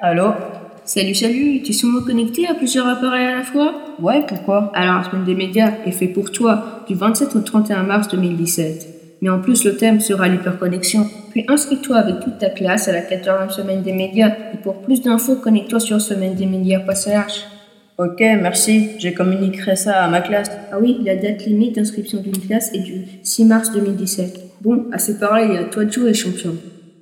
Allô? Salut, salut, tu es sûrement connecté à plusieurs appareils à la fois? Ouais, pourquoi? Alors, la semaine des médias est fait pour toi, du 27 au 31 mars 2017. Mais en plus, le thème sera l'hyperconnexion. Puis inscris-toi avec toute ta classe à la 14e semaine des médias. Et pour plus d'infos, connecte-toi sur semaine des médias.ch. Ok, merci. Je communiquerai ça à ma classe. Ah oui, la date limite d'inscription d'une classe est du 6 mars 2017. Bon, à ce parler, à toi de jouer, champion.